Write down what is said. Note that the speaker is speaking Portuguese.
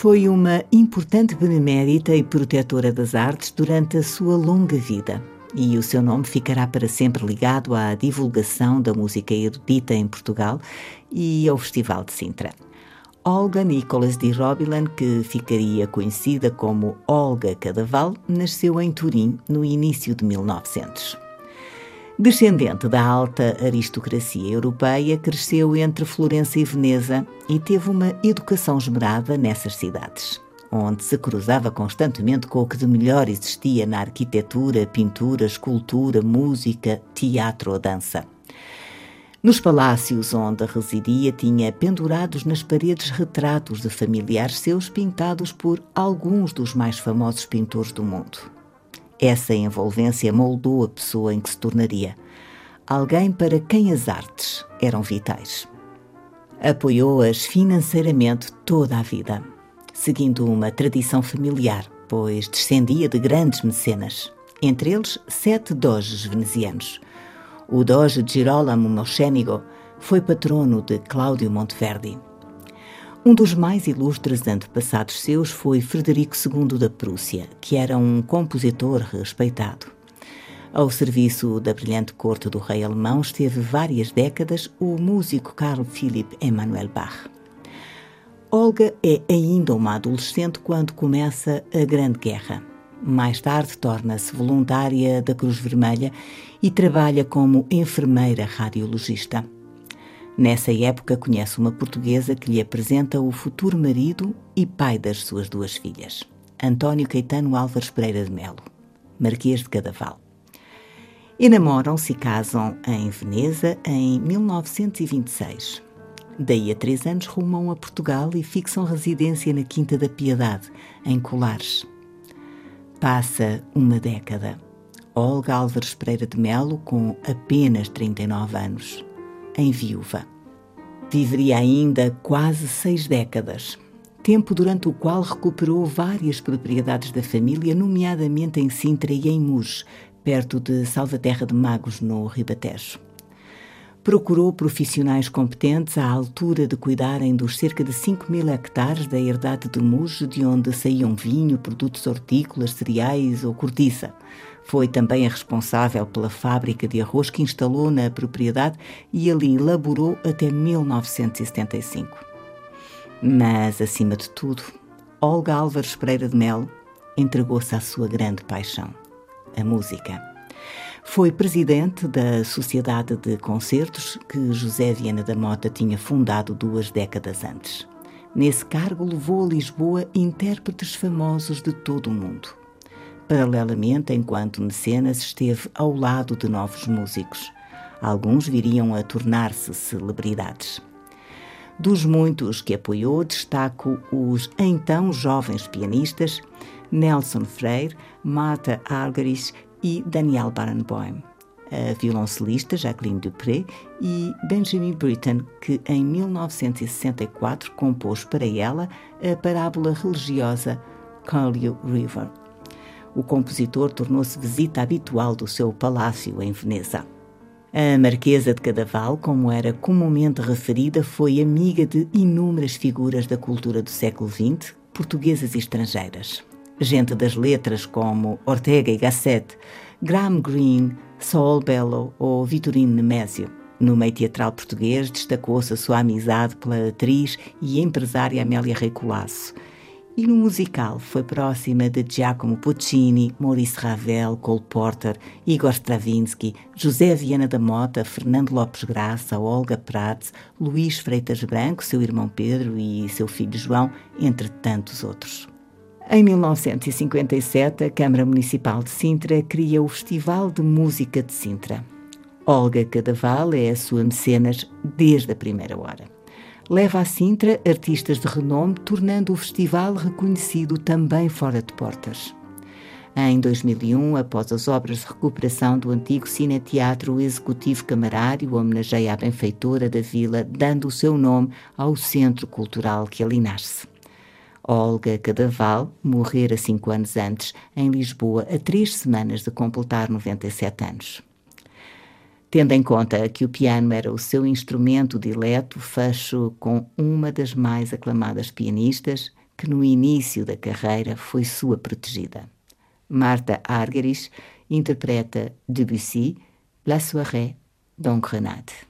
Foi uma importante benemérita e protetora das artes durante a sua longa vida, e o seu nome ficará para sempre ligado à divulgação da música erudita em Portugal e ao Festival de Sintra. Olga Nicholas de Robilan, que ficaria conhecida como Olga Cadaval, nasceu em Turim no início de 1900. Descendente da alta aristocracia europeia, cresceu entre Florença e Veneza e teve uma educação esmerada nessas cidades, onde se cruzava constantemente com o que de melhor existia na arquitetura, pintura, escultura, música, teatro ou dança. Nos palácios onde residia, tinha pendurados nas paredes retratos de familiares seus pintados por alguns dos mais famosos pintores do mundo. Essa envolvência moldou a pessoa em que se tornaria. Alguém para quem as artes eram vitais. Apoiou-as financeiramente toda a vida, seguindo uma tradição familiar, pois descendia de grandes mecenas, entre eles sete doges venezianos. O doge Girolamo Mocenigo foi patrono de Cláudio Monteverdi. Um dos mais ilustres antepassados seus foi Frederico II da Prússia, que era um compositor respeitado. Ao serviço da brilhante corte do rei alemão esteve várias décadas o músico Carl Philipp Emanuel Bach. Olga é ainda uma adolescente quando começa a Grande Guerra. Mais tarde torna-se voluntária da Cruz Vermelha e trabalha como enfermeira radiologista. Nessa época, conhece uma portuguesa que lhe apresenta o futuro marido e pai das suas duas filhas, António Caetano Álvares Pereira de Melo, Marquês de Cadaval. Enamoram-se e casam em Veneza em 1926. Daí a três anos rumam a Portugal e fixam residência na Quinta da Piedade, em Colares. Passa uma década. Olga Álvares Pereira de Melo, com apenas 39 anos, em viúva. Viveria ainda quase seis décadas, tempo durante o qual recuperou várias propriedades da família, nomeadamente em Sintra e em Muges, perto de Salvaterra de Magos, no Ribatejo. Procurou profissionais competentes à altura de cuidarem dos cerca de 5 mil hectares da herdade de Muges, de onde saíam vinho, produtos hortícolas, cereais ou cortiça. Foi também a responsável pela fábrica de arroz que instalou na propriedade e ali laborou até 1975. Mas, acima de tudo, Olga Álvares Pereira de Melo entregou-se à sua grande paixão, a música. Foi presidente da Sociedade de Concertos que José Viana da Mota tinha fundado duas décadas antes. Nesse cargo, levou a Lisboa intérpretes famosos de todo o mundo. Paralelamente, enquanto mecenas, esteve ao lado de novos músicos. Alguns viriam a tornar-se celebridades. Dos muitos que apoiou, destaco os então jovens pianistas Nelson Freire, Marta Argerich e Daniel Barenboim, a violoncelista Jacqueline Dupré e Benjamin Britten, que em 1964 compôs para ela a parábola religiosa Curlew River. O compositor tornou-se visita habitual do seu palácio em Veneza. A Marquesa de Cadaval, como era comumente referida, foi amiga de inúmeras figuras da cultura do século XX, portuguesas e estrangeiras. Gente das letras como Ortega y Gasset, Graham Greene, Saul Bellow ou Vitorino Nemésio. No meio teatral português destacou-se a sua amizade pela atriz e empresária Amélia Rei Colasso. E no musical foi próxima de Giacomo Puccini, Maurice Ravel, Cole Porter, Igor Stravinsky, José Viana da Mota, Fernando Lopes Graça, Olga Prats, Luís Freitas Branco, seu irmão Pedro e seu filho João, entre tantos outros. Em 1957, a Câmara Municipal de Sintra cria o Festival de Música de Sintra. Olga Cadaval é a sua mecenas desde a primeira hora. Leva a Sintra artistas de renome, tornando o festival reconhecido também fora de portas. Em 2001, após as obras de recuperação do antigo Cineteatro, o Executivo Camarário homenageia a benfeitora da vila, dando o seu nome ao centro cultural que ali nasce. Olga Cadaval morrera cinco anos antes, em Lisboa, a três semanas de completar 97 anos. Tendo em conta que o piano era o seu instrumento dileto, fecho com uma das mais aclamadas pianistas, que no início da carreira foi sua protegida. Marta Argerich interpreta Debussy, La Soirée, Don Grenade.